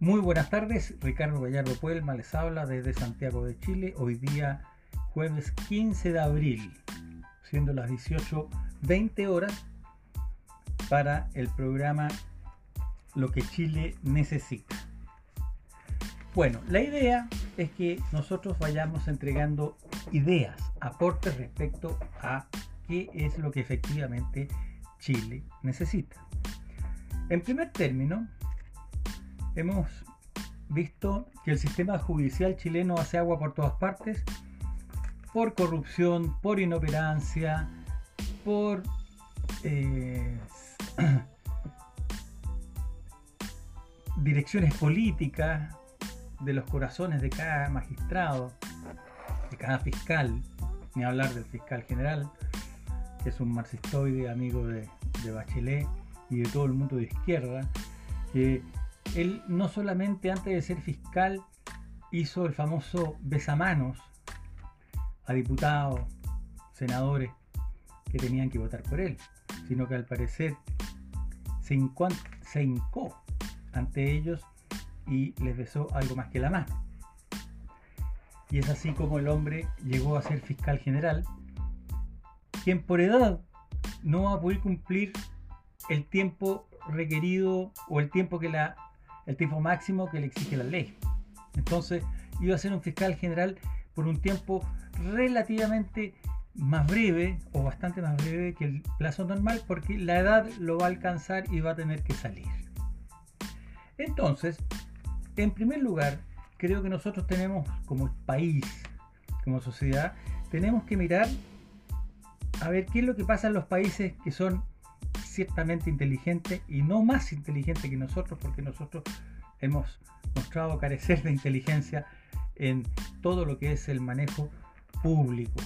Muy buenas tardes, Ricardo Gallardo Puelma les habla desde Santiago de Chile, hoy día jueves 15 de abril, siendo las 18.20 horas para el programa Lo que Chile necesita. Bueno, la idea es que nosotros vayamos entregando ideas, aportes respecto a qué es lo que efectivamente Chile necesita. En primer término, hemos visto que el sistema judicial chileno hace agua por todas partes, por corrupción, por inoperancia, por eh, direcciones políticas de los corazones de cada magistrado, de cada fiscal, ni hablar del fiscal general, que es un marxistoide amigo de, de Bachelet y de todo el mundo de izquierda, que él no solamente antes de ser fiscal hizo el famoso besamanos a diputados, senadores que tenían que votar por él, sino que al parecer se, hincó ante ellos y les besó algo más que la mano. Y es así como el hombre llegó a ser fiscal general, quien por edad no va a poder cumplir el tiempo requerido o el tiempo que la el tiempo máximo que le exige la ley. Entonces iba a ser un fiscal general por un tiempo relativamente más breve o bastante más breve que el plazo normal porque la edad lo va a alcanzar y va a tener que salir. Entonces, en primer lugar, creo que nosotros tenemos como país, como sociedad, tenemos que mirar a ver qué es lo que pasa en los países que son ciertamente inteligente y no más inteligente que nosotros, porque nosotros hemos mostrado carecer de inteligencia en todo lo que es el manejo público.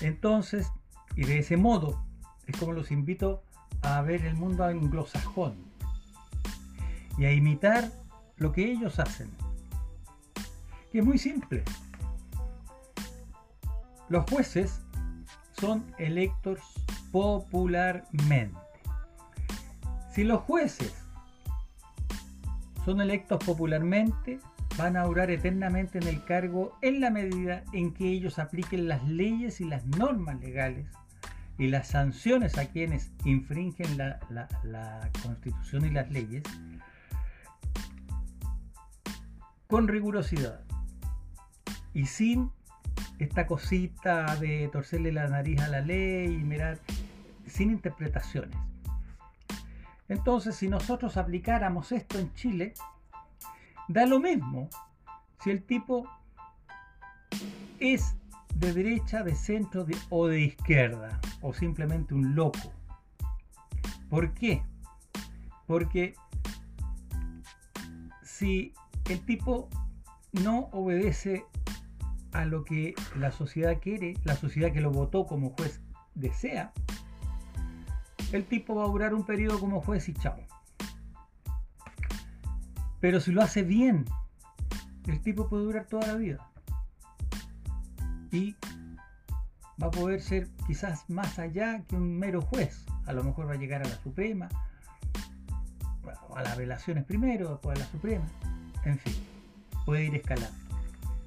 Entonces, y de ese modo, es como los invito a ver el mundo anglosajón y a imitar lo que ellos hacen, que es muy simple. Los jueces son electos popularmente. Si los jueces son electos popularmente, van a durar eternamente en el cargo en la medida en que ellos apliquen las leyes y las normas legales y las sanciones a quienes infringen la, la constitución y las leyes con rigurosidad y sin esta cosita de torcerle la nariz a la ley y mirar sin interpretaciones. Entonces, si nosotros aplicáramos esto en Chile, da lo mismo si el tipo es de derecha, de centro o de izquierda, o simplemente un loco. ¿Por qué? Porque si el tipo no obedece a lo que la sociedad quiere, la sociedad que lo votó como juez desea, el tipo va a durar un periodo como juez y chao. Pero si lo hace bien, el tipo puede durar toda la vida. Y va a poder ser quizás más allá que un mero juez. A lo mejor va a llegar a la Suprema, a las relaciones primero, después a la Suprema. En fin, puede ir escalando.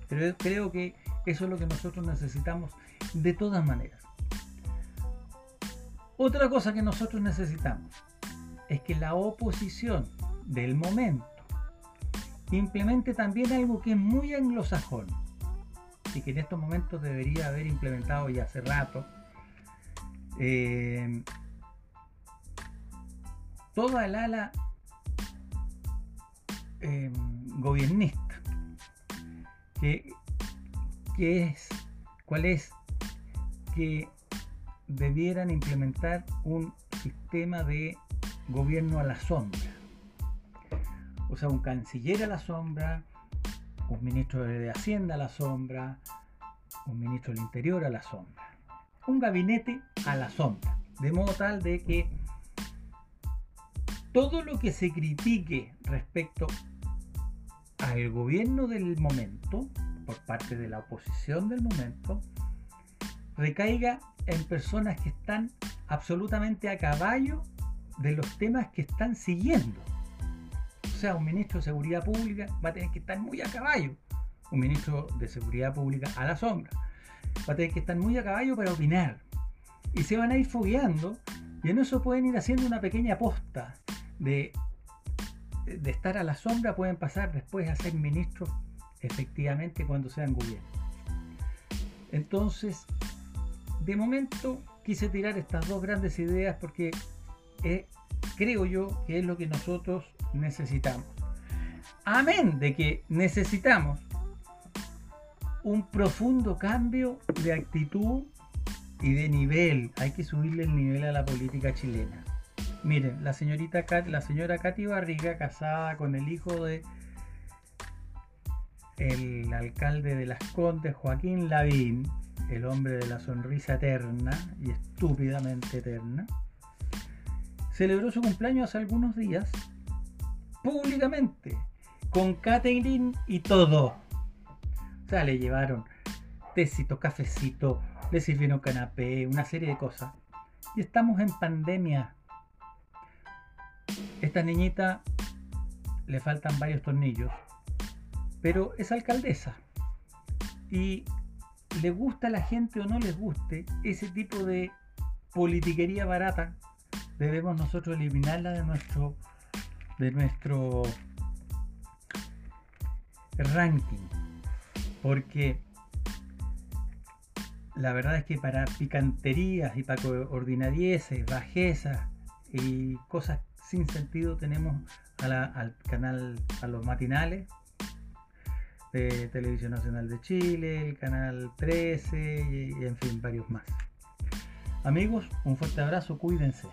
Pero creo que eso es lo que nosotros necesitamos de todas maneras. Otra cosa que nosotros necesitamos es que la oposición del momento implemente también algo que es muy anglosajón y que en estos momentos debería haber implementado ya hace rato. Eh, toda el ala eh, gobiernista que, que es cuál es que debieran implementar un sistema de gobierno a la sombra. O sea, un canciller a la sombra, un ministro de Hacienda a la sombra, un ministro del Interior a la sombra. Un gabinete a la sombra. De modo tal de que todo lo que se critique respecto al gobierno del momento, por parte de la oposición del momento, recaiga en personas que están absolutamente a caballo de los temas que están siguiendo. O sea, un ministro de Seguridad Pública va a tener que estar muy a caballo. Un ministro de Seguridad Pública a la sombra. Va a tener que estar muy a caballo para opinar. Y se van a ir fogueando y en eso pueden ir haciendo una pequeña posta de, de estar a la sombra, pueden pasar después a ser ministros efectivamente cuando sean gobierno. Entonces, de momento quise tirar estas dos grandes ideas porque eh, creo yo que es lo que nosotros necesitamos. Amén de que necesitamos un profundo cambio de actitud y de nivel. Hay que subirle el nivel a la política chilena. Miren, la señorita la señora Katy Barriga, casada con el hijo de el alcalde de Las Condes, Joaquín Lavín, el hombre de la sonrisa eterna y estúpidamente eterna, celebró su cumpleaños hace algunos días públicamente, con catering y todo. O sea, le llevaron tecito, cafecito, le sirvieron canapé, una serie de cosas. Y estamos en pandemia. Esta niñita le faltan varios tornillos pero es alcaldesa. Y le gusta a la gente o no les guste ese tipo de politiquería barata, debemos nosotros eliminarla de nuestro de nuestro ranking. Porque la verdad es que para picanterías y para ordinarieces, bajezas y cosas sin sentido tenemos al canal, a los matinales, de Televisión Nacional de Chile, el canal 13 y, y en fin, varios más. Amigos, un fuerte abrazo, cuídense.